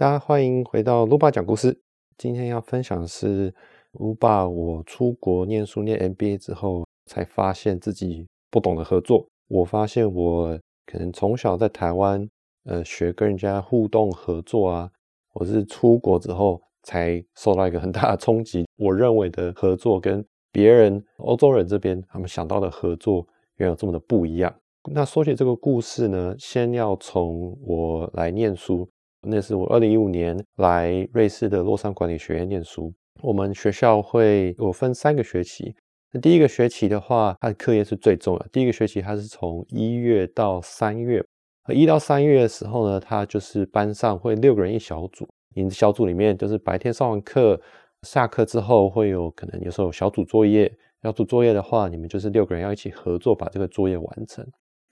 大家欢迎回到卢爸讲故事。今天要分享的是卢爸，我出国念书念 MBA 之后，才发现自己不懂得合作。我发现我可能从小在台湾，呃，学跟人家互动合作啊，我是出国之后才受到一个很大的冲击。我认为的合作跟别人欧洲人这边他们想到的合作，原有这么的不一样。那说起这个故事呢，先要从我来念书，那是我二零一五年来瑞士的洛桑管理学院念书。我们学校会我分三个学期，那第一个学期的话，它的课业是最重要。第一个学期它是从一月到三月，一到三月的时候呢，它就是班上会六个人一小组，你的小组里面就是白天上完课，下课之后会有可能有时候有小组作业，小组作业的话，你们就是六个人要一起合作把这个作业完成。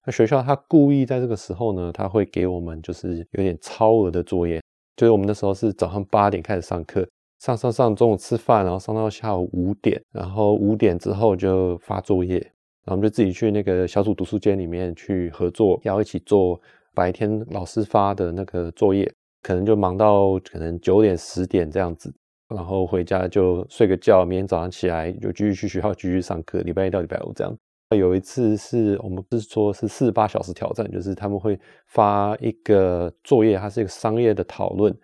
那学校他故意在这个时候呢，他会给我们就是有点超额的作业，就是我们那时候是早上八点开始上课，上上上中午吃饭，然后上到下午五点，然后五点之后就发作业，然后我们就自己去那个小组读书间里面去合作，要一起做白天老师发的那个作业，可能就忙到可能九点十点这样子，然后回家就睡个觉，明天早上起来就继续去学校继续上课，礼拜一到礼拜五这样。有一次是我们不是说是四十八小时挑战，就是他们会发一个作业，它是一个商业的讨论，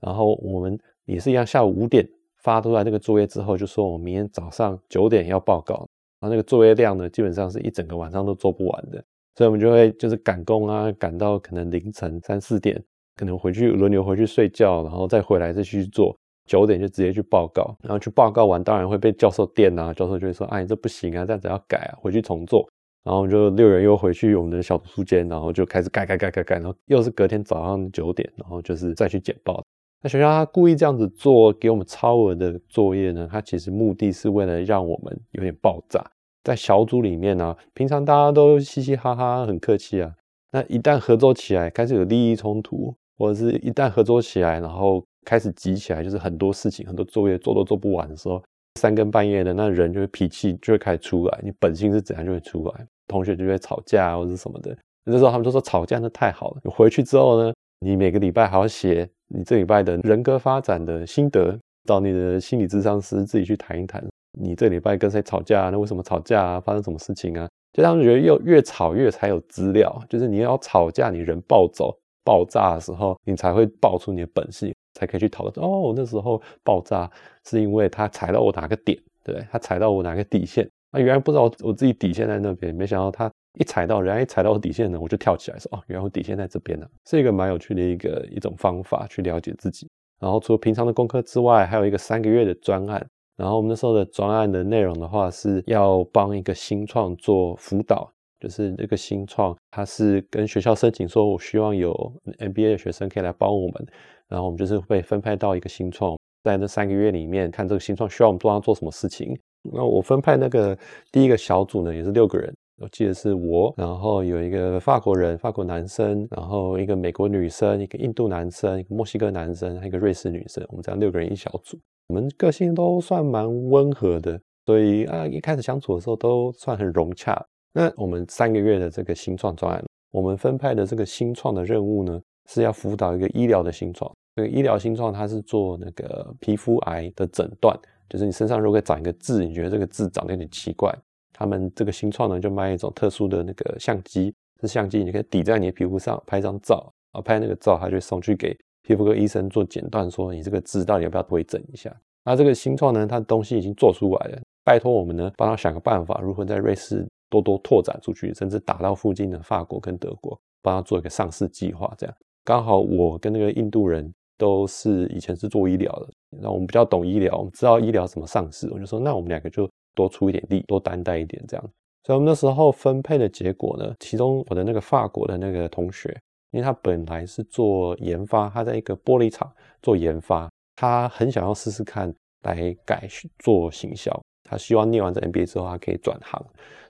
然后我们也是一样，下午五点发出来那个作业之后，就说我们明天早上九点要报告，然后那个作业量呢，基本上是一整个晚上都做不完的，所以我们就会就是赶工啊，赶到可能凌晨三四点，可能回去轮流回去睡觉，然后再回来再去做。九点就直接去报告，然后去报告完，当然会被教授电啊。教授就会说：“哎，这不行啊，这样子要改啊，回去重做。”然后就六人又回去我们的小读书间，然后就开始改改改改改。然后又是隔天早上九点，然后就是再去简报。那学校他故意这样子做，给我们超额的作业呢？他其实目的是为了让我们有点爆炸。在小组里面呢，平常大家都嘻嘻哈哈，很客气啊。那一旦合作起来，开始有利益冲突，或者是一旦合作起来，然后开始急起来，就是很多事情、很多作业做都做不完的时候，三更半夜的，那人就会脾气就会开始出来，你本性是怎样就会出来，同学就会吵架或者什么的。那时候他们就说吵架那太好了。你回去之后呢，你每个礼拜还要写你这礼拜的人格发展的心得，找你的心理智商师自己去谈一谈，你这礼拜跟谁吵架？那为什么吵架啊？发生什么事情啊？就他们觉得又越吵越才有资料，就是你要吵架，你人暴走爆炸的时候，你才会爆出你的本性。才可以去讨论哦，那时候爆炸是因为他踩到我哪个点，对他踩到我哪个底线。啊原来不知道我自己底线在那边，没想到他一踩到，人家一踩到我底线呢，我就跳起来说哦，原来我底线在这边呢，是一个蛮有趣的一个一种方法去了解自己。然后除了平常的功课之外，还有一个三个月的专案。然后我们那时候的专案的内容的话，是要帮一个新创做辅导，就是这个新创，他是跟学校申请说，我希望有 MBA 的学生可以来帮我们。然后我们就是被分派到一个新创，在那三个月里面看这个新创需要我们做他做什么事情。那我分派那个第一个小组呢，也是六个人，我记得是我，然后有一个法国人，法国男生，然后一个美国女生，一个印度男生，一个墨西哥男生，还有一个瑞士女生。我们这样六个人一小组，我们个性都算蛮温和的，所以啊，一开始相处的时候都算很融洽。那我们三个月的这个新创专案，我们分派的这个新创的任务呢，是要辅导一个医疗的新创。这个医疗新创，它是做那个皮肤癌的诊断，就是你身上如果长一个痣，你觉得这个痣长得有点奇怪，他们这个新创呢就卖一种特殊的那个相机，这相机你可以抵在你的皮肤上拍张照，啊拍那个照，他就送去给皮肤科医生做诊断，说你这个痣到底要不要微整一下。那这个新创呢，它的东西已经做出来了，拜托我们呢帮他想个办法，如何在瑞士多多拓展出去，甚至打到附近的法国跟德国，帮他做一个上市计划。这样刚好我跟那个印度人。都是以前是做医疗的，那我们比较懂医疗，我们知道医疗怎么上市，我就说那我们两个就多出一点力，多担待一点这样。所以我们那时候分配的结果呢，其中我的那个法国的那个同学，因为他本来是做研发，他在一个玻璃厂做研发，他很想要试试看来改做行销，他希望念完这 MBA 之后他可以转行，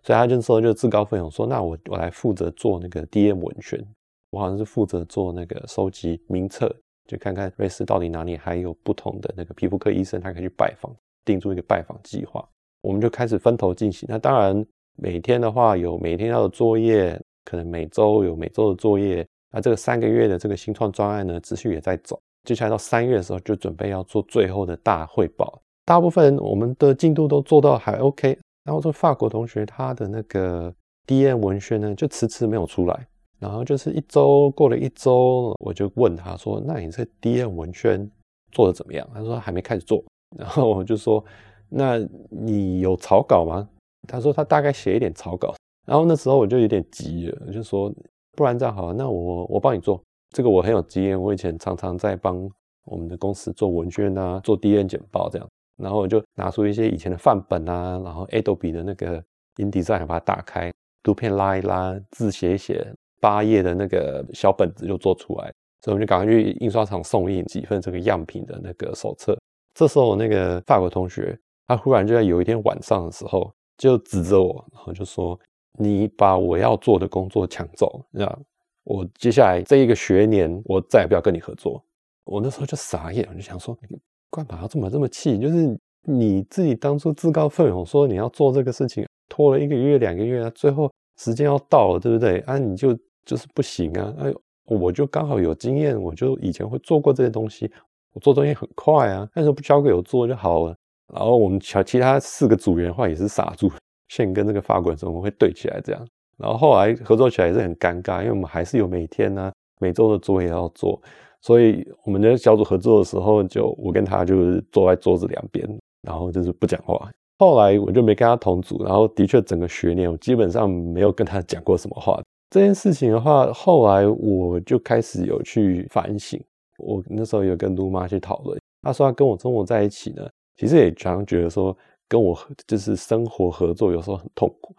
所以他就说就自告奋勇说，那我我来负责做那个 DM 文宣，我好像是负责做那个收集名册。就看看瑞士到底哪里还有不同的那个皮肤科医生，他可以去拜访，定出一个拜访计划。我们就开始分头进行。那当然，每天的话有每天要的作业，可能每周有每周的作业。那这个三个月的这个新创专案呢，持续也在走。接下来到三月的时候，就准备要做最后的大汇报。大部分我们的进度都做到还 OK。然后这法国同学他的那个 DM 文宣呢，就迟迟没有出来。然后就是一周过了一周，我就问他说：“那你这 DM 文宣做的怎么样？”他说：“还没开始做。”然后我就说：“那你有草稿吗？”他说：“他大概写一点草稿。”然后那时候我就有点急了，我就说：“不然这样好了，那我我帮你做这个，我很有经验，我以前常常在帮我们的公司做文宣啊，做 DM 简报这样。”然后我就拿出一些以前的范本啊，然后 Adobe 的那个 InDesign 把它打开，图片拉一拉，字写一写。八页的那个小本子就做出来，所以我们就赶快去印刷厂送印几份这个样品的那个手册。这时候那个法国同学，他忽然就在有一天晚上的时候，就指着我，然后就说：“你把我要做的工作抢走，那我接下来这一个学年，我再也不要跟你合作。”我那时候就傻眼，我就想说：“干嘛要这么这么气？就是你自己当初自告奋勇说你要做这个事情，拖了一个月两个月啊，最后时间要到了，对不对？啊，你就。”就是不行啊！哎，我就刚好有经验，我就以前会做过这些东西，我做东西很快啊。但是不交给我做就好了。然后我们其他四个组员的话也是傻住，现跟这个法国人怎么会对起来这样？然后后来合作起来也是很尴尬，因为我们还是有每天呢每周的作业要做，所以我们的小组合作的时候，就我跟他就是坐在桌子两边，然后就是不讲话。后来我就没跟他同组，然后的确整个学年我基本上没有跟他讲过什么话。这件事情的话，后来我就开始有去反省。我那时候有跟卢妈去讨论，她说她跟我生活在一起呢，其实也常常觉得说跟我就是生活合作有时候很痛苦。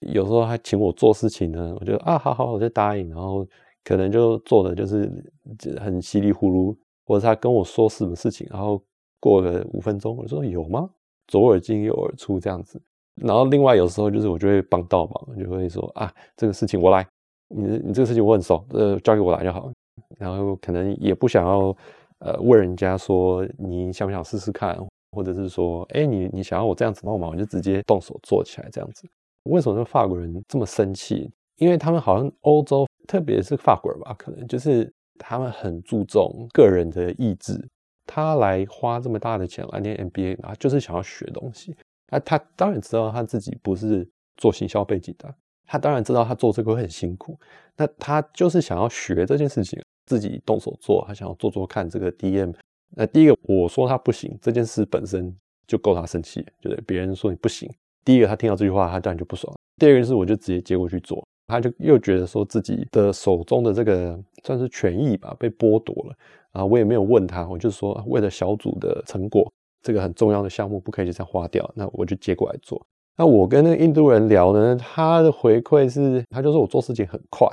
有时候他请我做事情呢，我就啊好好我就答应，然后可能就做的就是就很稀里糊涂，或者他跟我说什么事情，然后过了五分钟，我说有吗？左耳进右耳出这样子。然后另外有时候就是我就会帮倒忙，就会说啊这个事情我来，你你这个事情我很熟，呃交给我来就好。然后可能也不想要呃问人家说你想不想试试看，或者是说哎你你想要我这样子帮忙，我就直接动手做起来这样子。为什么法国人这么生气？因为他们好像欧洲，特别是法国人吧，可能就是他们很注重个人的意志。他来花这么大的钱来念 MBA 他，就是想要学东西。那他当然知道他自己不是做行销背景的，他当然知道他做这个会很辛苦。那他就是想要学这件事情，自己动手做，他想要做做看这个 DM。那第一个我说他不行，这件事本身就够他生气，就是别人说你不行。第一个他听到这句话，他当然就不爽。第二个是我就直接接过去做，他就又觉得说自己的手中的这个算是权益吧被剥夺了。然后我也没有问他，我就说为了小组的成果。这个很重要的项目不可以就这样花掉，那我就接过来做。那我跟那个印度人聊呢，他的回馈是，他就说我做事情很快，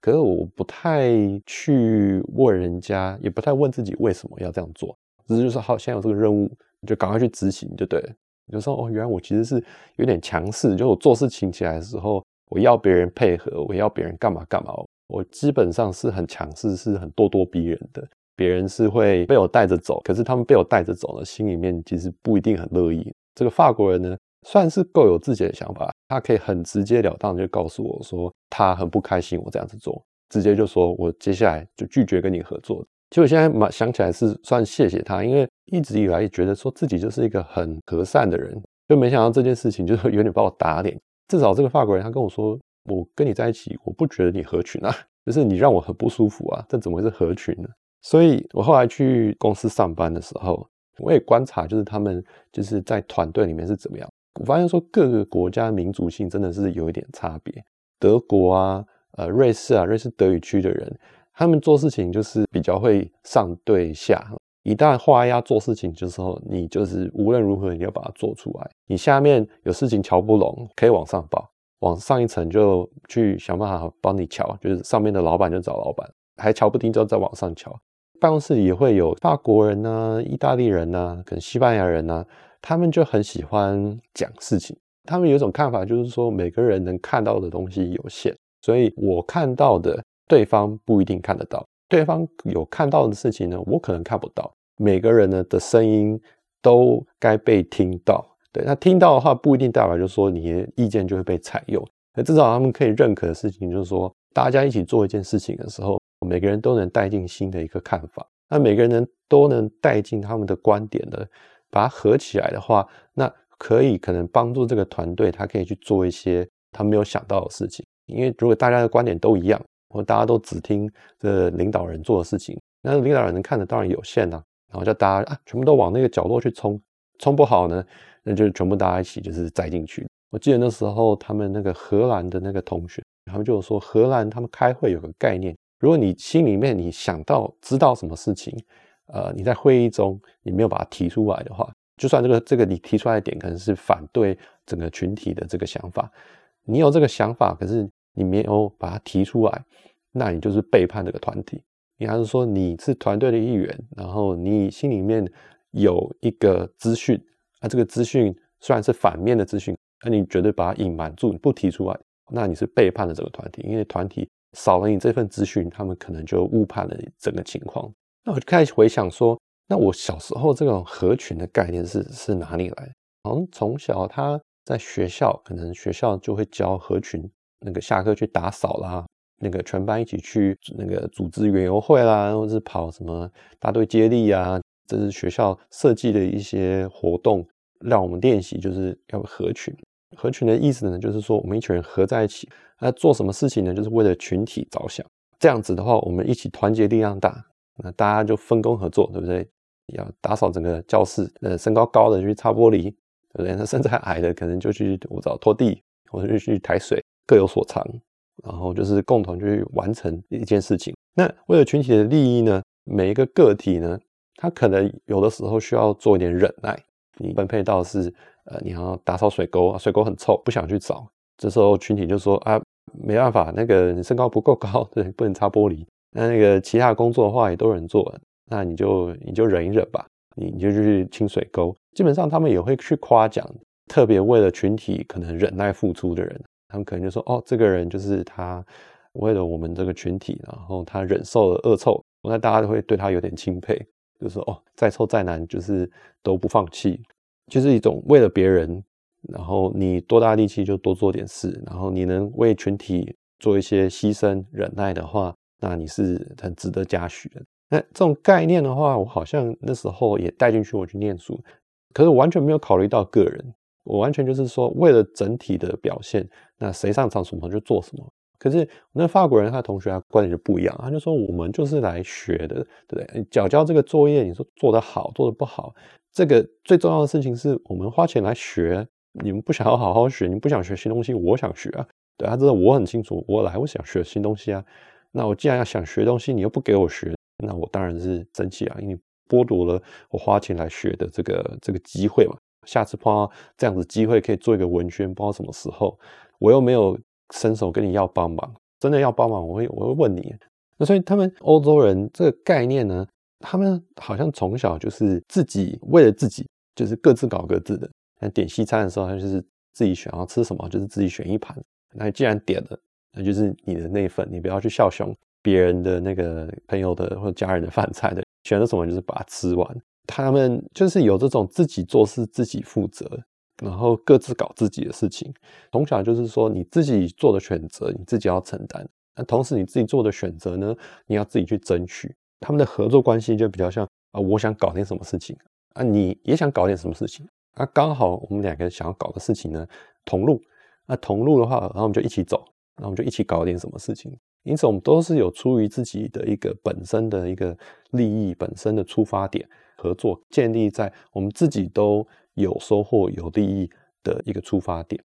可是我不太去问人家，也不太问自己为什么要这样做，只是就是好，现在有这个任务，就赶快去执行就对了。有时候哦，原来我其实是有点强势，就我做事情起来的时候，我要别人配合，我要别人干嘛干嘛，我基本上是很强势，是很咄咄逼人的。别人是会被我带着走，可是他们被我带着走呢，心里面其实不一定很乐意。这个法国人呢，算是够有自己的想法，他可以很直截了当就告诉我说，他很不开心我这样子做，直接就说我接下来就拒绝跟你合作。其实我现在蛮想起来是算谢谢他，因为一直以来觉得说自己就是一个很和善的人，就没想到这件事情就是 有点把我打脸。至少这个法国人他跟我说，我跟你在一起，我不觉得你合群啊，就是你让我很不舒服啊，这怎么会是合群呢？所以我后来去公司上班的时候，我也观察，就是他们就是在团队里面是怎么样。我发现说各个国家民族性真的是有一点差别。德国啊，呃，瑞士啊，瑞士德语区的人，他们做事情就是比较会上对下。一旦画押做事情的时候，你就是无论如何你要把它做出来。你下面有事情瞧不拢，可以往上报，往上一层就去想办法帮你瞧。就是上面的老板就找老板，还瞧不定就再往上瞧。办公室也会有法国人呐、意大利人呐、跟西班牙人呐，他们就很喜欢讲事情。他们有一种看法，就是说每个人能看到的东西有限，所以我看到的对方不一定看得到，对方有看到的事情呢，我可能看不到。每个人呢的声音都该被听到，对，那听到的话不一定代表就是说你的意见就会被采用，那至少他们可以认可的事情就是说，大家一起做一件事情的时候。每个人都能带进新的一个看法，那每个人都能带进他们的观点的，把它合起来的话，那可以可能帮助这个团队，他可以去做一些他没有想到的事情。因为如果大家的观点都一样，或大家都只听这领导人做的事情，那领导人能看的当然有限呐。然后叫大家啊，全部都往那个角落去冲，冲不好呢，那就全部大家一起就是栽进去。我记得那时候他们那个荷兰的那个同学，他们就说荷兰他们开会有个概念，如果你心里面你想到知道什么事情，呃，你在会议中你没有把它提出来的话，就算这个这个你提出来的点可能是反对整个群体的这个想法，你有这个想法，可是你没有把它提出来，那你就是背叛这个团体。你还是说你是团队的一员，然后你心里面有一个资讯，啊，这个资讯虽然是反面的资讯，那你绝对把它隐瞒住，你不提出来，那你是背叛了整个团体，因为团体少了你这份资讯，他们可能就误判了整个情况。那我就开始回想说，那我小时候这种合群的概念是是哪里来？好像从小他在学校，可能学校就会教合群，那个下课去打扫啦。那个全班一起去那个组织园游会啦，或者是跑什么大队接力啊，这是学校设计的一些活动，让我们练习就是要合群。合群的意思呢，就是说我们一群人合在一起，那做什么事情呢？就是为了群体着想。这样子的话，我们一起团结力量大，那大家就分工合作，对不对？要打扫整个教室，呃，身高高的就去擦玻璃，对不对？那身材矮的可能就去我找拖地，或者去抬水，各有所长。然后就是共同去完成一件事情。那为了群体的利益呢，每一个个体呢，他可能有的时候需要做一点忍耐。你分配到是呃，你要打扫水沟啊，水沟很臭，不想去找。这时候群体就说啊，没办法，那个你身高不够高，对，不能擦玻璃。那那个其他工作的话也都有人做，那你就你就忍一忍吧，你你就去清水沟。基本上他们也会去夸奖，特别为了群体可能忍耐付出的人。他们可能就说：“哦，这个人就是他，为了我们这个群体，然后他忍受了恶臭，那大家都会对他有点钦佩，就说：哦，再臭再难，就是都不放弃，就是一种为了别人，然后你多大力气就多做点事，然后你能为群体做一些牺牲忍耐的话，那你是很值得嘉许的。那这种概念的话，我好像那时候也带进去我去念书，可是完全没有考虑到个人。”我完全就是说，为了整体的表现，那谁上场什么就做什么。可是那法国人他同学他观点就不一样，他就说我们就是来学的，对不对？缴交这个作业，你说做得好，做得不好，这个最重要的事情是我们花钱来学。你们不想要好好学，你不想学新东西，我想学啊。对他知道我很清楚，我来我想学新东西啊。那我既然要想学东西，你又不给我学，那我当然是生气啊，因为剥夺了我花钱来学的这个这个机会嘛。下次碰到这样子机会，可以做一个文宣，不知道什么时候，我又没有伸手跟你要帮忙，真的要帮忙，我会我会问你。那所以他们欧洲人这个概念呢，他们好像从小就是自己为了自己，就是各自搞各自的。那点西餐的时候，他就是自己选要吃什么，就是自己选一盘。那既然点了，那就是你的那份，你不要去笑雄别人的那个朋友的或者家人的饭菜的，选了什么就是把它吃完。他们就是有这种自己做事自己负责，然后各自搞自己的事情。从小就是说，你自己做的选择，你自己要承担。那同时你自己做的选择呢，你要自己去争取。他们的合作关系就比较像啊，我想搞点什么事情啊，你也想搞点什么事情啊，刚好我们两个想要搞的事情呢同路。那同路的话，然后我们就一起走，然后我们就一起搞点什么事情。因此，我们都是有出于自己的一个本身的一个利益本身的出发点。合作建立在我们自己都有收获、有利益的一个出发点，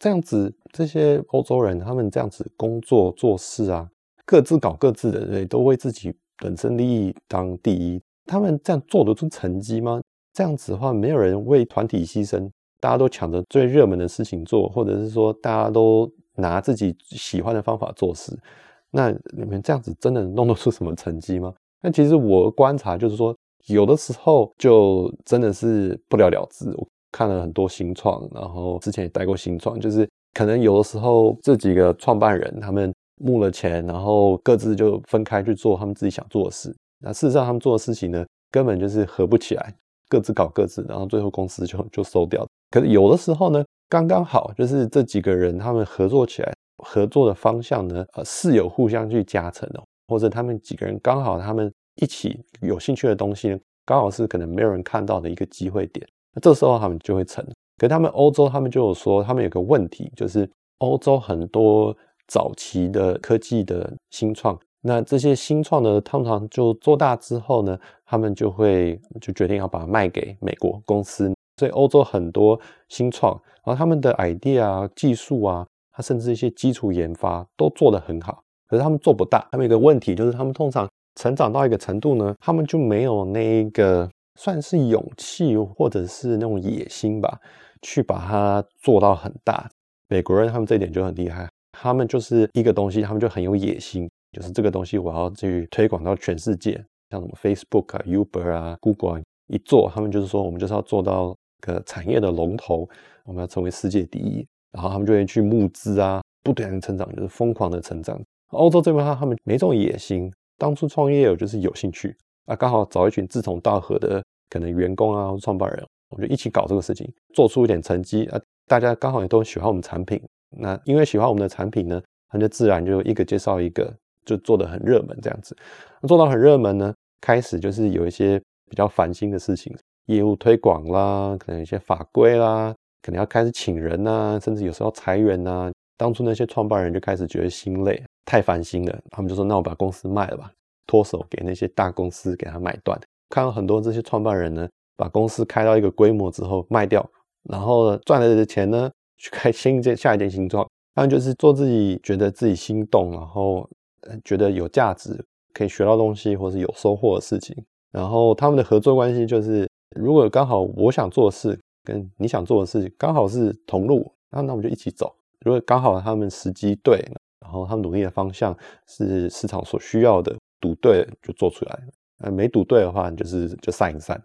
这样子，这些欧洲人他们这样子工作做事啊，各自搞各自的，对，都为自己本身利益当第一。他们这样做得出成绩吗？这样子的话，没有人为团体牺牲，大家都抢着最热门的事情做，或者是说大家都拿自己喜欢的方法做事，那你们这样子真的弄得出什么成绩吗？那其实我观察就是说。有的时候就真的是不了了之。我看了很多新创，然后之前也带过新创，就是可能有的时候这几个创办人他们募了钱，然后各自就分开去做他们自己想做的事。那事实上他们做的事情呢，根本就是合不起来，各自搞各自，然后最后公司就就收掉。可是有的时候呢，刚刚好就是这几个人他们合作起来，合作的方向呢，呃，是有互相去加成的，或者他们几个人刚好他们。一起有兴趣的东西呢，刚好是可能没有人看到的一个机会点，那这时候他们就会成。可他们欧洲，他们就有说，他们有个问题，就是欧洲很多早期的科技的新创，那这些新创呢，通常就做大之后呢，他们就会就决定要把它卖给美国公司。所以欧洲很多新创，然后他们的 idea 啊、技术啊，它甚至一些基础研发都做得很好，可是他们做不大。他们有个问题就是，他们通常成长到一个程度呢，他们就没有那个算是勇气或者是那种野心吧。去把它做到很大，美国人他们这一点就很厉害，他们就是一个东西，他们就很有野心，就是这个东西我要去推广到全世界，像什么 Facebook 啊、Uber 啊、Google 啊一做，他们就是说我们就是要做到个产业的龙头，我们要成为世界第一，然后他们就会去募资啊，不断成长，就是疯狂的成长。欧洲这边的话，他们没这种野心，当初创业我就是有兴趣啊，刚好找一群志同道合的可能员工啊、创办人。我们就一起搞这个事情，做出一点成绩啊！大家刚好也都喜欢我们产品，那因为喜欢我们的产品呢，他就自然就一个介绍一个，就做的很热门这样子。做到很热门呢，开始就是有一些比较烦心的事情，业务推广啦，可能一些法规啦，可能要开始请人呐，甚至有时候裁员呐。当初那些创办人就开始觉得心累，太烦心了，他们就说：“那我把公司卖了吧，脱手给那些大公司给他买断。”看到很多这些创办人呢。把公司开到一个规模之后卖掉，然后赚来的钱呢，去开新一件下一件新创，他们就是做自己觉得自己心动，然后觉得有价值，可以学到东西或是有收获的事情。然后他们的合作关系就是，如果刚好我想做的事跟你想做的事刚好是同路，那那我们就一起走。如果刚好他们时机对，然后他们努力的方向是市场所需要的，赌对就做出来了。呃，没赌对的话，就是就散一散。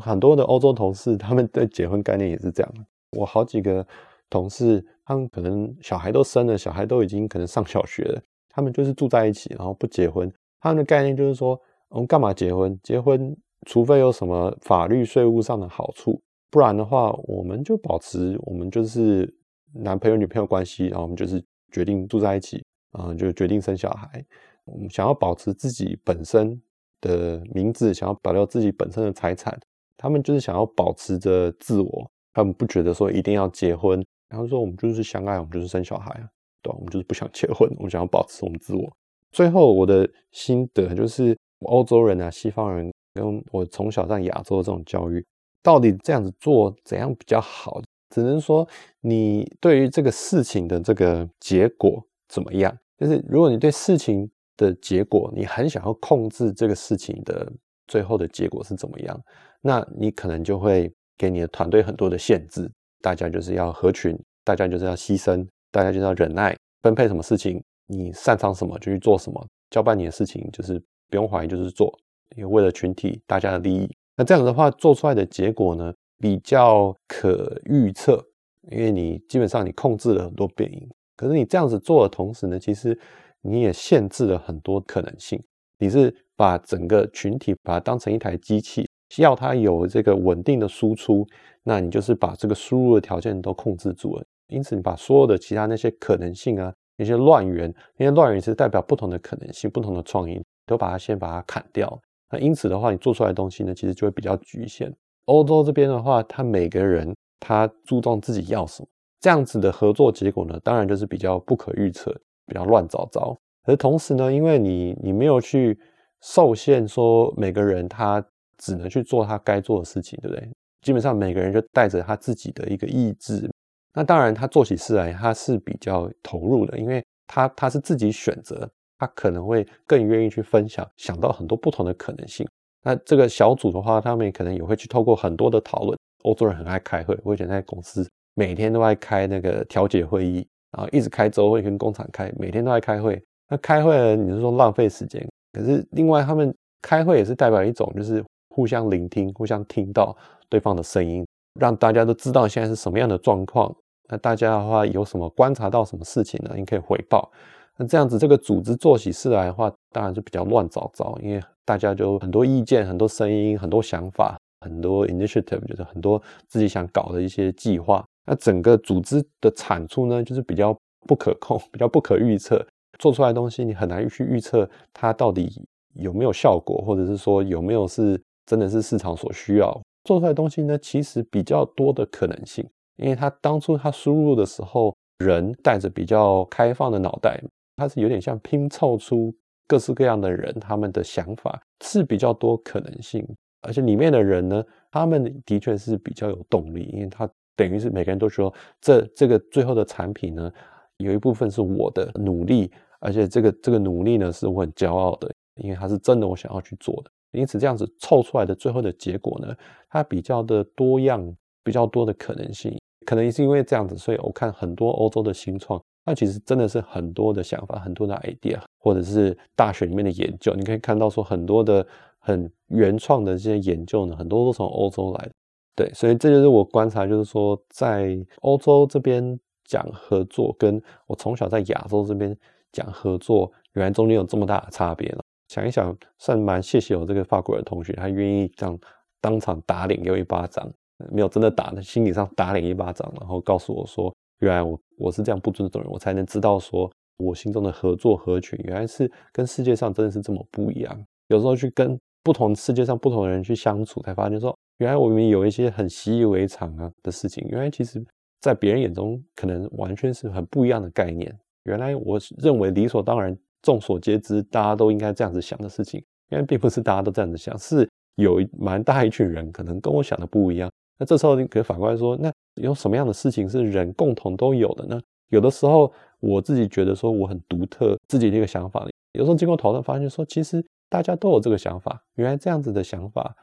很多的欧洲同事，他们对结婚概念也是这样。我好几个同事，他们可能小孩都生了，小孩都已经可能上小学了，他们就是住在一起，然后不结婚。他们的概念就是说，我们干嘛结婚？结婚除非有什么法律税务上的好处，不然的话，我们就保持我们就是男朋友女朋友关系，然后我们就是决定住在一起，啊，就决定生小孩。我们想要保持自己本身的名字，想要保留自己本身的财产。他们就是想要保持着自我，他们不觉得说一定要结婚，然后说我们就是相爱，我们就是生小孩啊，对我们就是不想结婚，我们想要保持我们自我。最后我的心得就是，欧洲人啊，西方人跟我从小在亚洲的这种教育，到底这样子做怎样比较好？只能说你对于这个事情的这个结果怎么样？就是如果你对事情的结果，你很想要控制这个事情的最后的结果是怎么样？那你可能就会给你的团队很多的限制，大家就是要合群，大家就是要牺牲，大家就是要忍耐，分配什么事情，你擅长什么就去做什么，交办你的事情就是不用怀疑就是做，因为为了群体大家的利益。那这样的话做出来的结果呢，比较可预测，因为你基本上你控制了很多变因。可是你这样子做的同时呢，其实你也限制了很多可能性。你是把整个群体把它当成一台机器。要它有这个稳定的输出，那你就是把这个输入的条件都控制住了。因此，你把所有的其他那些可能性啊，那些乱源，那些乱源是代表不同的可能性、不同的创意，都把它先把它砍掉。那因此的话，你做出来的东西呢，其实就会比较局限。欧洲这边的话，他每个人他注重自己要什么，这样子的合作结果呢，当然就是比较不可预测，比较乱糟糟。而同时呢，因为你你没有去受限，说每个人他。只能去做他该做的事情，对不对？基本上每个人就带着他自己的一个意志。那当然，他做起事来他是比较投入的，因为他他是自己选择，他可能会更愿意去分享，想到很多不同的可能性。那这个小组的话，他们可能也会去透过很多的讨论。欧洲人很爱开会，我以前在公司每天都爱开那个调解会议，然后一直开周会跟工厂开，每天都在开会。那开会呢，你是说浪费时间？可是另外他们开会也是代表一种就是。互相聆听，互相听到对方的声音，让大家都知道现在是什么样的状况。那大家的话有什么观察到什么事情呢？你可以回报。那这样子，这个组织做起事来的话，当然就比较乱糟糟，因为大家就很多意见、很多声音、很多想法、很多 initiative，就是很多自己想搞的一些计划。那整个组织的产出呢，就是比较不可控、比较不可预测，做出来的东西你很难去预测它到底有没有效果，或者是说有没有是真的是市场所需要做出来的东西呢？其实比较多的可能性，因为他当初他输入的时候，人带着比较开放的脑袋，它是有点像拼凑出各式各样的人，他们的想法是比较多可能性，而且里面的人呢，他们的确是比较有动力，因为他等于是每个人都说，这这个最后的产品呢，有一部分是我的努力。而且这个这个努力呢，是我很骄傲的，因为它是真的我想要去做的。因此这样子凑出来的最后的结果呢，它比较的多样，比较多的可能性。可能也是因为这样子，所以我看很多欧洲的新创，那其实真的是很多的想法，很多的 idea，或者是大学里面的研究，你可以看到说很多的很原创的这些研究呢，很多都从欧洲来的。对，所以这就是我观察，就是说在欧洲这边讲合作，跟我从小在亚洲这边。讲合作，原来中间有这么大的差别了。想一想，算蛮谢谢我这个法国的同学，他愿意这样当场打脸给我一巴掌，没有真的打，心理上打脸一巴掌，然后告诉我说，原来我我是这样不尊重人，我才能知道说我心中的合作合群，原来是跟世界上真的是这么不一样。有时候去跟不同世界上不同的人去相处，才发现说，原来我们有一些很习以为常啊的事情，原来其实在别人眼中可能完全是很不一样的概念。原来我认为理所当然、众所皆知，大家都应该这样子想的事情，因为并不是大家都这样子想，是有蛮大一群人可能跟我想的不一样。那这时候你可以反过来说，那有什么样的事情是人共同都有的呢？有的时候我自己觉得说我很独特，自己的一个想法，有时候经过讨论发现说，其实大家都有这个想法。原来这样子的想法，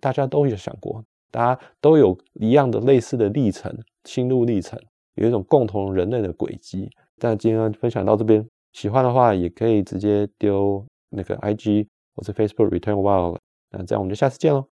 大家都有想过，大家都有一样的类似的历程、心路历程，有一种共同人类的轨迹。但今天分享到这边，喜欢的话也可以直接丢那个 IG 或者 Facebook Return Wild，那这样我们就下次见喽。